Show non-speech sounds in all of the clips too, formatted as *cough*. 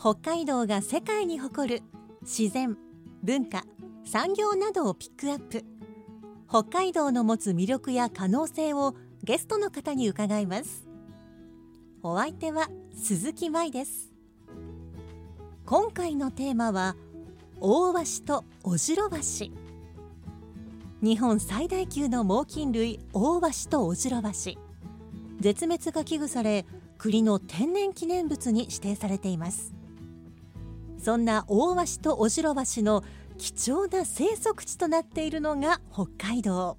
北海道が世界に誇る自然文化産業などをピックアップ。北海道の持つ魅力や可能性をゲストの方に伺います。お相手は鈴木舞です。今回のテーマは大鷲とオジロワシ。日本最大級の猛禽類オオワシとオジロワシ。絶滅が危惧され国の天然記念物に指定されています。そんなオオワシとオジロワシの貴重な生息地となっているのが北海道。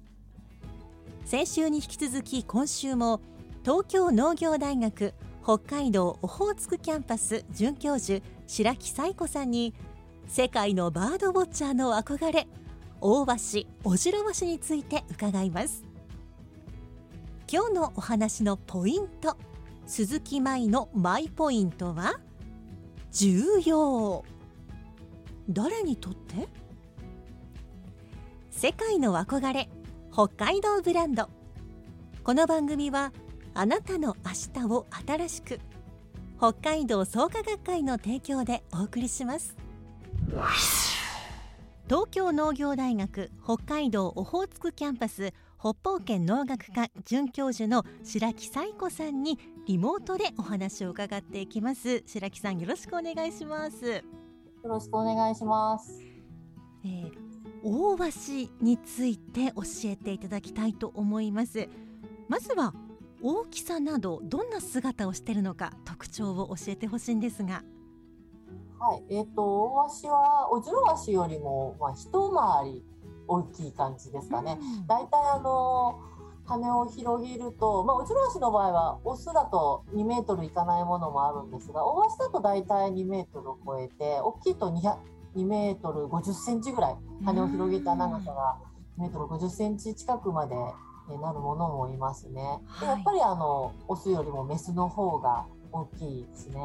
先週に引き続き今週も東京農業大学北海道オホーツクキャンパス准教授白木彩子さんに世界のバードウォッチャーの憧れ大鷲オジロワシについて伺います。今日のお話のポイント鈴木舞のマイポイントは？重要。誰にとって？世界の憧れ北海道ブランド。この番組はあなたの明日を新しく北海道創価学会の提供でお送りします。東京農業大学北海道オホーツクキャンパス北方圏農学科准教授の白木彩子さんにリモートでお話を伺っていきます。白木さんよろしくお願いします。よろしくお願いします。えー、大鷲について教えていただきたいと思います。まずは大きさなどどんな姿をしているのか特徴を教えてほしいんですが。はい、えっ、ー、と大鷲はオジロワシよりもまあ一回り大きい感じですかね。だいたいあの羽を広げると、まあ、オジロワシの場合はオスだと2メートルいかないものもあるんですが、大鷲だとだいたい2メートルを超えて、大きいと2 2メートル50センチぐらい羽を広げた長さが2メートル50センチ近くまでなるものもいますね。でやっぱりあのオスよりもメスの方が大きいですね。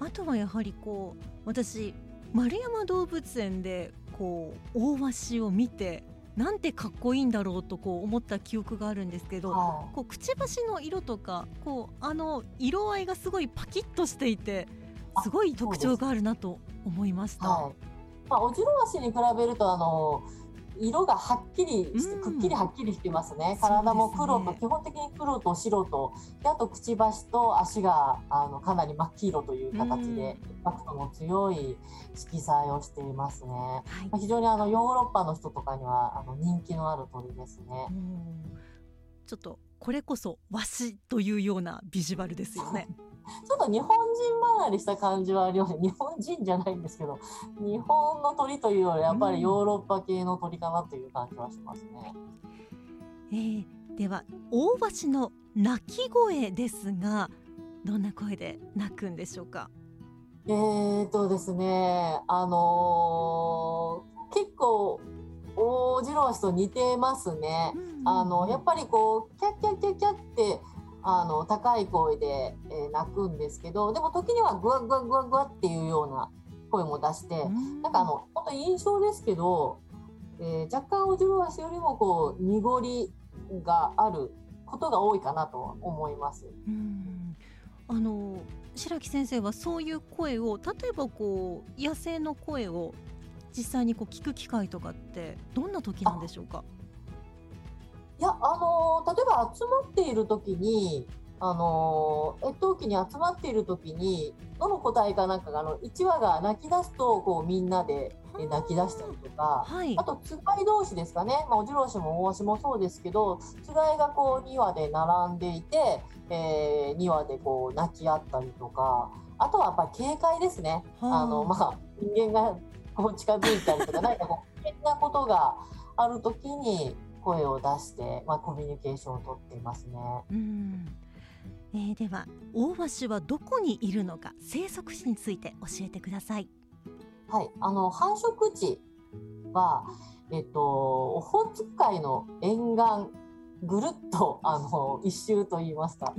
あとはやはりこう私丸山動物園でこう大鷲を見てなんてかっこいいんだろうとこう思った記憶があるんですけど、はこうくちばしの色とかこうあの色合いがすごいパキッとしていてすごい特徴があるなと思いました。はい、まあ、オジロワシに比べるとあの色がはっきりくっきりはっきりしてますね、体も黒と、ね、基本的に黒と白と。であとくちばしと足があのかなり真っ黄色という形で、インパクトの強い色彩をしていますね、はい、まあ、非常にあのヨーロッパの人とかにはあの人気のある鳥ですね。ちょっとこれこそ和紙というようなビジュアルですよね。ちょっと日本人離れした感じはあります日本人じゃないんですけど日本の鳥というよりやっぱりヨーロッパ系の鳥かなという感じはしますね。えー、では大橋の鳴き声ですがどんな声で鳴くんでしょうか？えーとですねあのー、結構オジロワシと似てますね。あのやっぱりこうキャッキャッキャッキャってあの高い声で、えー、泣くんですけどでも時にはグワグワグワグワっていうような声も出して、なんかあの本当印象ですけど、えー、若干オジロワシよりもこう濁りがあることが多いかなと思います。あの白木先生はそういう声を例えばこう野生の声を実際にこう聞く機会とかってどんな時なんでしょうか？いや、あのー、例えば集まっている時に、あのー、越冬期に集まっている時に、どの個体かなんかが、あの、1羽が泣き出すと、こう、みんなで泣き出したりとか、はい、あと、つがい同士ですかね。まあ、おじろうしも大足もそうですけど、つがいがこう、2羽で並んでいて、えー、2羽でこう、泣き合ったりとか、あとはやっぱり警戒ですね。あの、まあ、人間がこう近づいたりとか、何かこう、危険なことがある時に、声を出して、まあ、コミュニケーションをとっていますね。うんえー、ではオオワシはどこにいるのか生息地について教えてください。はい、あの繁殖地は、えっと、オホーツク海の沿岸ぐるっとあの一周といいますか、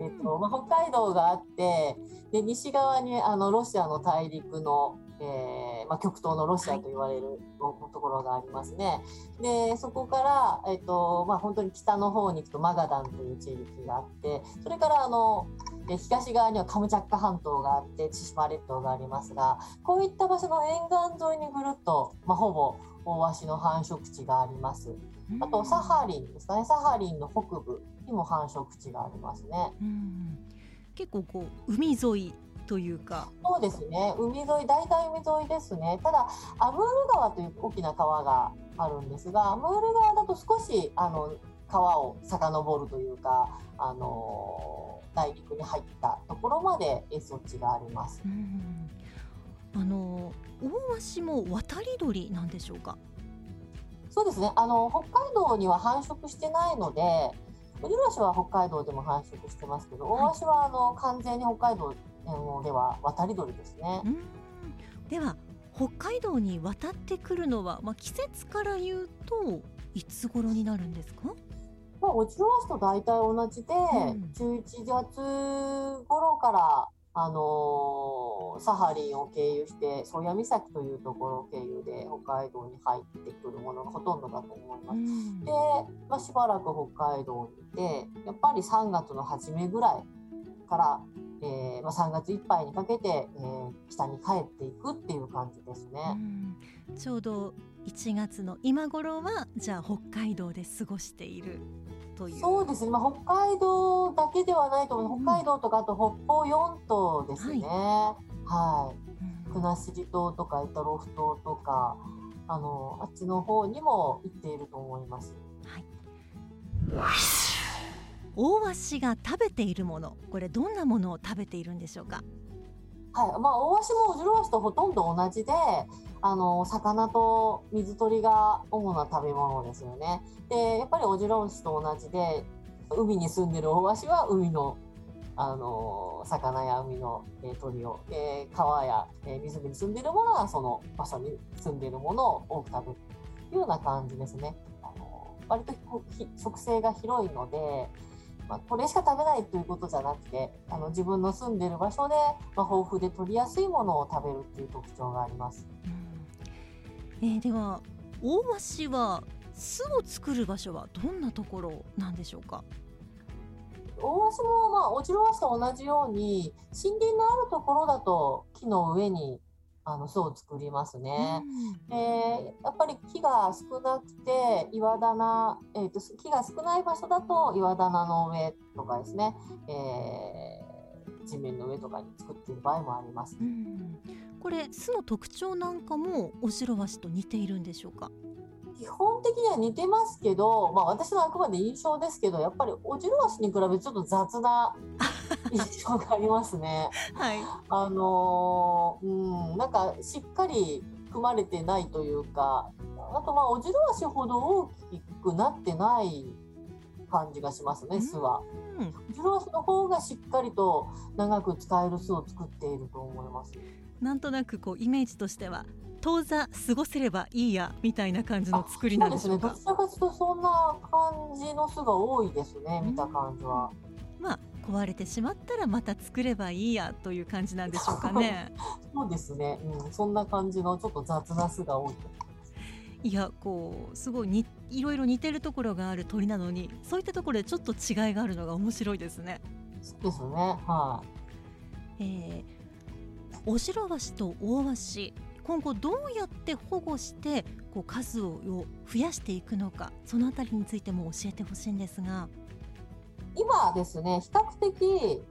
えっとまあ、北海道があってで西側にあのロシアの大陸の、えーまあ、極東のロシアと言われるところがありますね。でそこから、えっとまあ、本当に北の方に行くとマガダンという地域があってそれからあの東側にはカムチャッカ半島があって千島列島がありますがこういった場所の沿岸沿いにぐるっと、まあ、ほぼオオワシの繁殖地があります。あとサハリンですかねサハリンの北部にも繁殖地がありますね。結構こう海沿いというか。そうですね。海沿い大体海沿いですね。ただアムール川という大きな川があるんですがアムール川だと少しあの川を遡るというかあの内陸に入ったところまでそっちがあります。あの大鷲も渡り鳥なんでしょうか？そうですね。あの北海道には繁殖してないのでオジロワシは北海道でも繁殖してますけど、大鷲はあの完全に北海道では渡り鳥ですね。では北海道に渡ってくるのは、まあ、季節から言うといつ頃になるんですか？まあ、オジロワシと大体同じで、うん、11月頃からあのー、サハリンを経由して宗谷岬というところを経由で北海道に入ってくるものがほとんどだと思います。うん、で、まあ、しばらく北海道にいてやっぱり3月の初めぐらいから、えーまあ、3月いっぱいにかけて、えー、北に帰っていくっていう感じですね。うん、ちょうど1月の今頃はじゃあ北海道で過ごしているという。そうですね、まあ、北海道だけではないと思う、うん、北海道とかあと北方四島ですね。はい、国後島とか板ロフ島とかあのあっちの方にも行っていると思います。はい大鷲が食べているものこれどんなものを食べているんでしょうか？はいまあ、大鷲もオジロワシとほとんど同じであの魚と水鳥が主な食べ物ですよね。でやっぱりオジロワシと同じで海に住んでる大鷲は海のあの魚や海の、えー、鳥を、えー、川や、えー、湖に住んでいるものはその場所に住んでいるものを多く食べるというような感じですね。あの割と植生が広いのでまあ、これしか食べないということじゃなくてあの自分の住んでる場所で、まあ、豊富で取りやすいものを食べるっていう特徴があります。うん、えー、では大鷲は巣を作る場所はどんなところなんでしょうか？大鷲も、まあ、オジロワシと同じように森林のあるところだと木の上にあの巣を作りますね。うん、えー、やっぱり木が少なくて岩棚、えーと、木が少ない場所だと岩棚の上とかですね、えー、地面の上とかに作っている場合もあります。うん、これ巣の特徴なんかもオシロワシと似ているんでしょうか？基本的には似てますけど、まあ、私のあくまで印象ですけどやっぱりオジロワシに比べてちょっと雑な印象がありますね。はい、あのうんなんかしっかり組まれてないというかあとまあオジロワシほど大きくなってない感じがしますね巣は。オジロワシの方がしっかりと長く使える巣を作っていると思います。なんとなくこうイメージとしては当座過ごせればいいやみたいな感じの作りなんでしょうか？そうですね。どちらかというとそんな感じの巣が多いですね。見た感じは。まあ壊れてしまったらまた作ればいいやという感じなんでしょうかね。*laughs* そうですね。うん、そんな感じのちょっと雑な巣が多いいやこうすごいにいろいろ似てるところがある鳥なのにそういったところでちょっと違いがあるのが面白いですね。そうですね。はい。えー、オシロワシとオオワシ今後どうやって保護してこう数を増やしていくのかそのあたりについても教えてほしいんですが今ですね比較的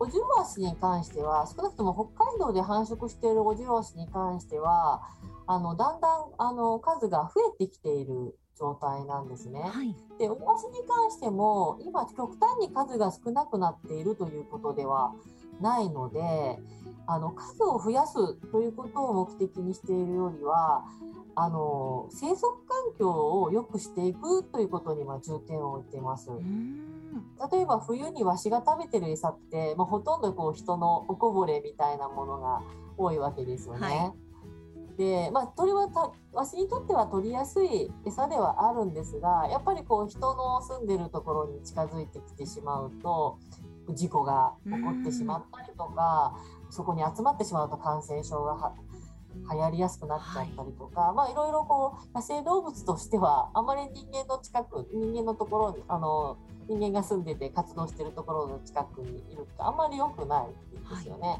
オジロワシに関しては少なくとも北海道で繁殖しているオジロワシに関してはあのだんだんあの数が増えてきている状態なんですね。はい、でオオワシに関しても今極端に数が少なくなっているということではないのであの数を増やすということを目的にしているよりはあの生息環境を良くしていくということに重点を置いています。例えば冬にワシが食べてる餌って、まあ、ほとんどこう人のおこぼれみたいなものが多いわけですよね。はい、で、まあ、鳥はたワシにとっては取りやすい餌ではあるんですがやっぱりこう人の住んでるところに近づいてきてしまうと事故が起こってしまったりとかそこに集まってしまうと感染症が流行りやすくなっちゃったりとか、はい、まあいろいろこう野生動物としてはあまり人間の近く人間のところにあの人間が住んでて活動してるところの近くにいるってあんまり良くないですよね。は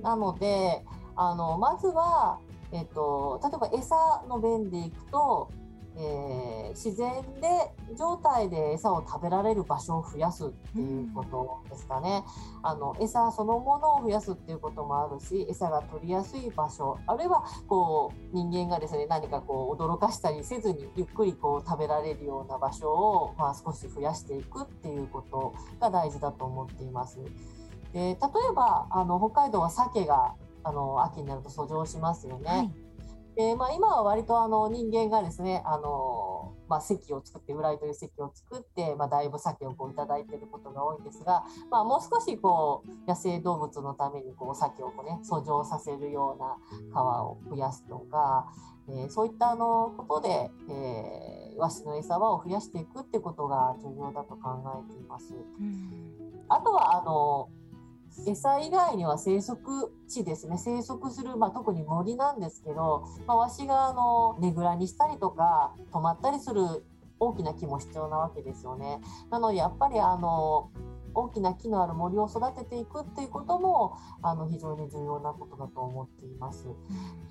い、なのであのまずは、えっと、例えば餌の便でいくとえー、自然で状態で餌を食べられる場所を増やすっていうことですかね。うん、あの餌そのものを増やすっていうこともあるし餌が取りやすい場所あるいはこう人間がですね何かこう驚かしたりせずにゆっくりこう食べられるような場所を、まあ、少し増やしていくっていうことが大事だと思っています。で例えばあの北海道は鮭があの秋になると遡上しますよね。はいでまあ、今は割とあの人間がですねあの、まあ、席を作ってウライという席を作って、まあ、だいぶ鮭をこういただいていることが多いんですが、まあ、もう少しこう野生動物のためにこう鮭をこう、ね、遡上させるような皮を増やすとか、えー、そういったあのことで、えー、ワシの餌場を増やしていくってことが重要だと考えています。あとはあの餌以外には生息地ですね生息する、まあ、特に森なんですけど、まあ、わしがあのねぐらにしたりとか止まったりする大きな木も必要なわけですよね。なのでやっぱりあの大きな木のある森を育てていくっていうこともあの非常に重要なことだと思っています。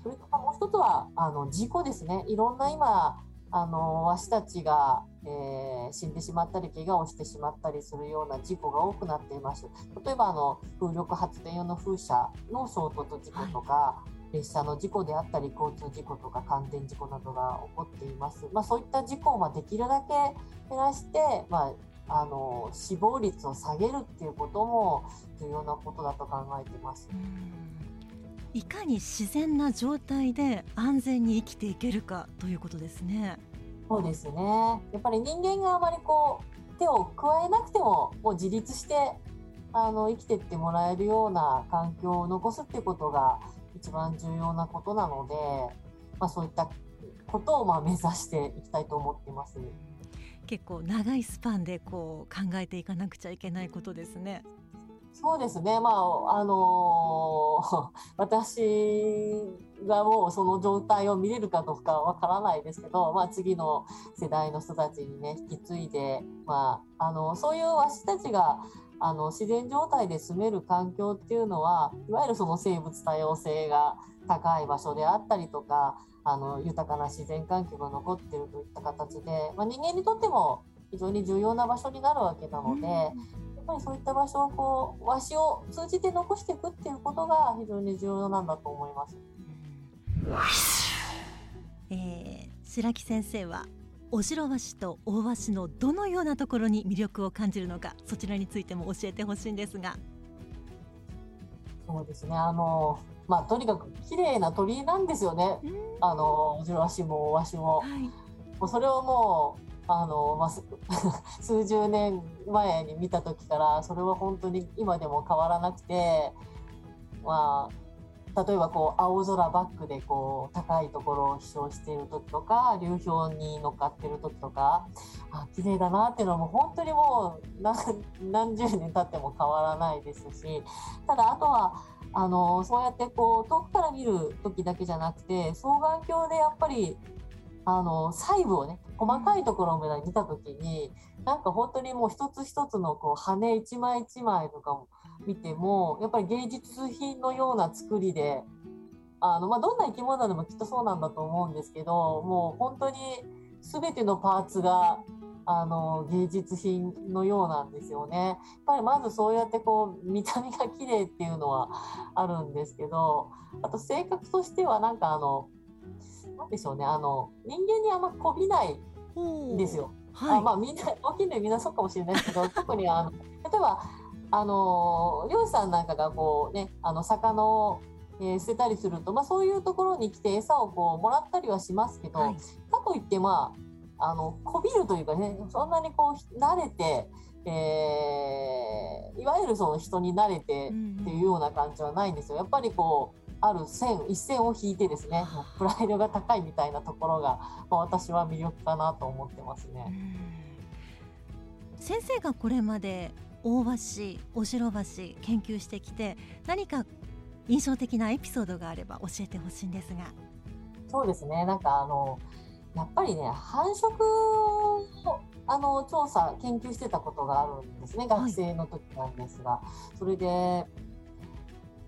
それからもう一つはあの事故ですね。いろんな今あのわしたちが、えー、死んでしまったり怪我をしてしまったりするような事故が多くなっています。例えばあの風力発電用の風車の衝突事故とか、はい、列車の事故であったり交通事故とか感電事故などが起こっています、まあ、そういった事故をまできるだけ減らして、まあ、あの死亡率を下げるっていうことも重要なことだと考えています。いかに自然な状態で安全に生きていけるかということですね。そうですねやっぱり人間があまりこう手を加えなくてももう自立してあの生きていってもらえるような環境を残すっていうことが一番重要なことなので、まあ、そういったことをまあ目指していきたいと思っています。結構長いスパンでこう考えていかなくちゃいけないことですね。そうですね、まああのー、*laughs* 私がもうその状態を見れるかどうかわからないですけど、まあ、次の世代の人たちにね引き継いで、まあ、あのそういう私たちがあの自然状態で住める環境っていうのはいわゆるその生物多様性が高い場所であったりとかあの豊かな自然環境が残っているといった形で、まあ、人間にとっても非常に重要な場所になるわけなので、ぱりそういった場所をこう和紙を通じて残していくっていうことが非常に重要なんだと思います。えー、白木先生はお城和紙と大和紙のどのようなところに魅力を感じるのかそちらについても教えてほしいんですが。そうですね。あのまあとにかく綺麗な鳥居なんですよね。あのお城和紙も和紙も、はい、もうそれをもうあの、まあ、*laughs* 数十年前に見た時からそれは本当に今でも変わらなくて、まあ、例えばこう青空バックでこう高いところを飛翔している時とか流氷に乗っかってる時とかあ綺麗だなっていうのはもう本当にもう何十年経っても変わらないですしただあとはあのそうやってこう遠くから見る時だけじゃなくて双眼鏡でやっぱりあの細部をね細かいところまで見た時になんか本当にもう一つ一つのこう羽一枚一枚とかも見てもやっぱり芸術品のような作りであの、まあ、どんな生き物でもきっとそうなんだと思うんですけどもう本当に全てのパーツがあの芸術品のようなんですよね。やっぱりまずそうやってこう見た目が綺麗っていうのはあるんですけどあと性格としてはなんかあのなんでしょうね。あの人間にあんまこびないんですよ。はい、あまあみんな大きいのみんなそうかもしれないですけど *laughs* 特にあの例えばあの漁師さんなんかがこうねあの魚を、えー、捨てたりすると、まあ、そういうところに来て餌をこうもらったりはしますけど、はい、かといってまああのこびるというかねそんなにこう慣れて、えー、いわゆるその人に慣れてっていうような感じはないんですよ。やっぱりこうある線一線を引いてですねプライドが高いみたいなところが、まあ、私は魅力かなと思ってますね。先生がこれまで大橋お城橋研究してきて何か印象的なエピソードがあれば教えてほしいんですが。そうですね。なんかあのやっぱりね繁殖をあの調査研究してたことがあるんですね。学生の時なんですが、はい、それで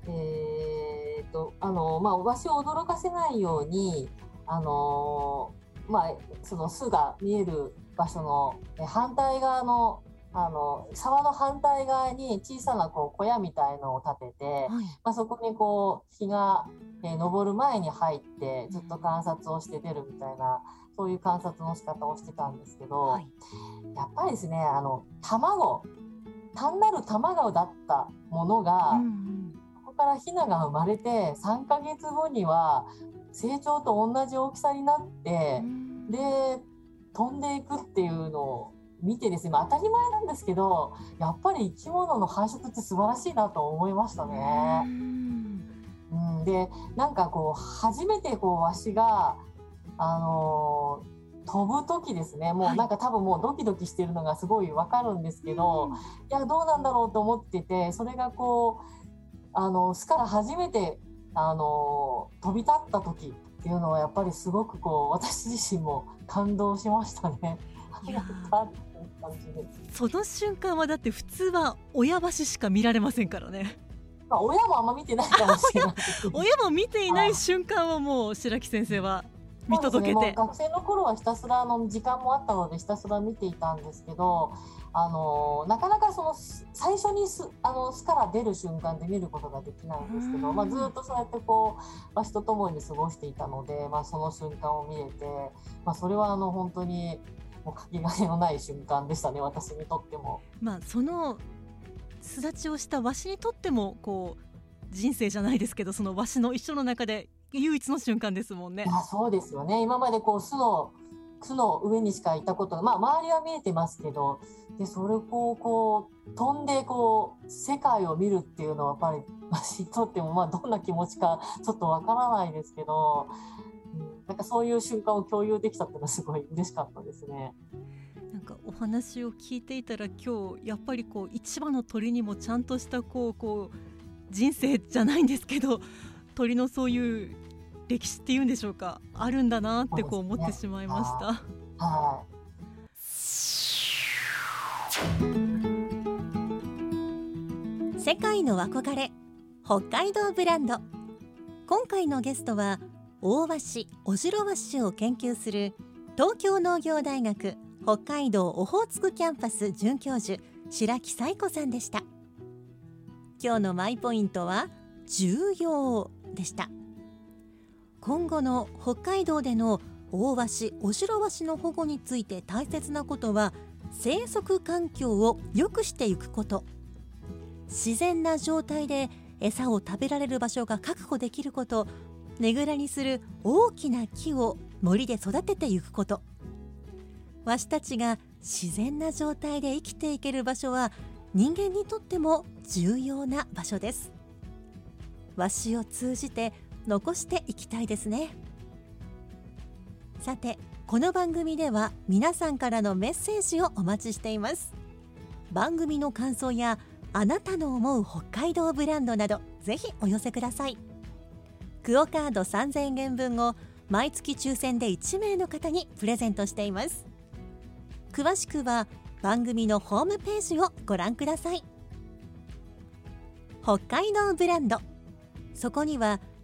えー、っとあのまあわしを驚かせないようにあのまあその巣が見える場所の反対側のあの沢の反対側に小さなこう小屋みたいのを建てて、はい、まあ、そこにこう日が、えー、昇る前に入ってずっと観察をして出るみたいなそういう観察の仕方をしてたんですけど、はい、やっぱりですねあの卵単なる卵だったものが、うんからヒナが生まれて3ヶ月後には成長と同じ大きさになって、うん、で飛んでいくっていうのを見てですね、まあ、当たり前なんですけどやっぱり生き物の繁殖って素晴らしいなと思いましたね。うん、でなんかこう初めてこうわしがあのー、飛ぶ時ですね。もうなんか多分もうドキドキしてるのがすごいわかるんですけど、はい、いやどうなんだろうと思っててそれがこうあの巣から初めてあの飛び立った時っていうのはやっぱりすごくこう私自身も感動しましたね。その瞬間はだって普通は親橋しか見られませんからね。まあ、親もあんま見てないかもしれない。*laughs* 親も見ていない瞬間をもう白木先生は見届けて、ね、学生の頃はひたすらの時間もあったのでひたすら見ていたんですけどあのなかなかその最初にすあの巣から出る瞬間で見ることができないんですけど、まあ、ずっとそうやってこうわしと共に過ごしていたので、まあ、その瞬間を見れて、まあ、それはあの本当にもうかけがえのない瞬間でしたね私にとっても。まあ、その巣立ちをしたわしにとってもこう人生じゃないですけどそのわしの一緒の中で唯一の瞬間ですもんね。あそうですよね今までこう巣の巣の上にしかいたことが、まあ、周りは見えてますけどでそれをこう飛んでこう世界を見るっていうのはやっぱり私にとってもまあどんな気持ちかちょっとわからないですけどうんなんかそういう瞬間を共有できたっていうのはすごい嬉しかったですね。なんかお話を聞いていたら今日やっぱりこう一羽の鳥にもちゃんとしたこうこう人生じゃないんですけど鳥のそういう歴史っていうんでしょうか？あるんだなってこう思ってしまいました。はい、世界の憧れ北海道ブランド。今回のゲストは大鷲オジロワシを研究する東京農業大学北海道オホーツクキャンパス准教授白木彩子さんでした。今日のマイポイントは重要でした今後の北海道での大鷲オジロワシの保護について大切なことは生息環境を良くしていくこと。自然な状態で餌を食べられる場所が確保できること。ねぐらにする大きな木を森で育てていくこと。わしたちが自然な状態で生きていける場所は人間にとっても重要な場所です。わしを通じて残していきたいですね。さてこの番組では皆さんからのメッセージをお待ちしています。番組の感想やあなたの思う北海道ブランドなどぜひお寄せください。クオカード3000円分を毎月抽選で1名の方にプレゼントしています。詳しくは番組のホームページをご覧ください。北海道ブランド。そこには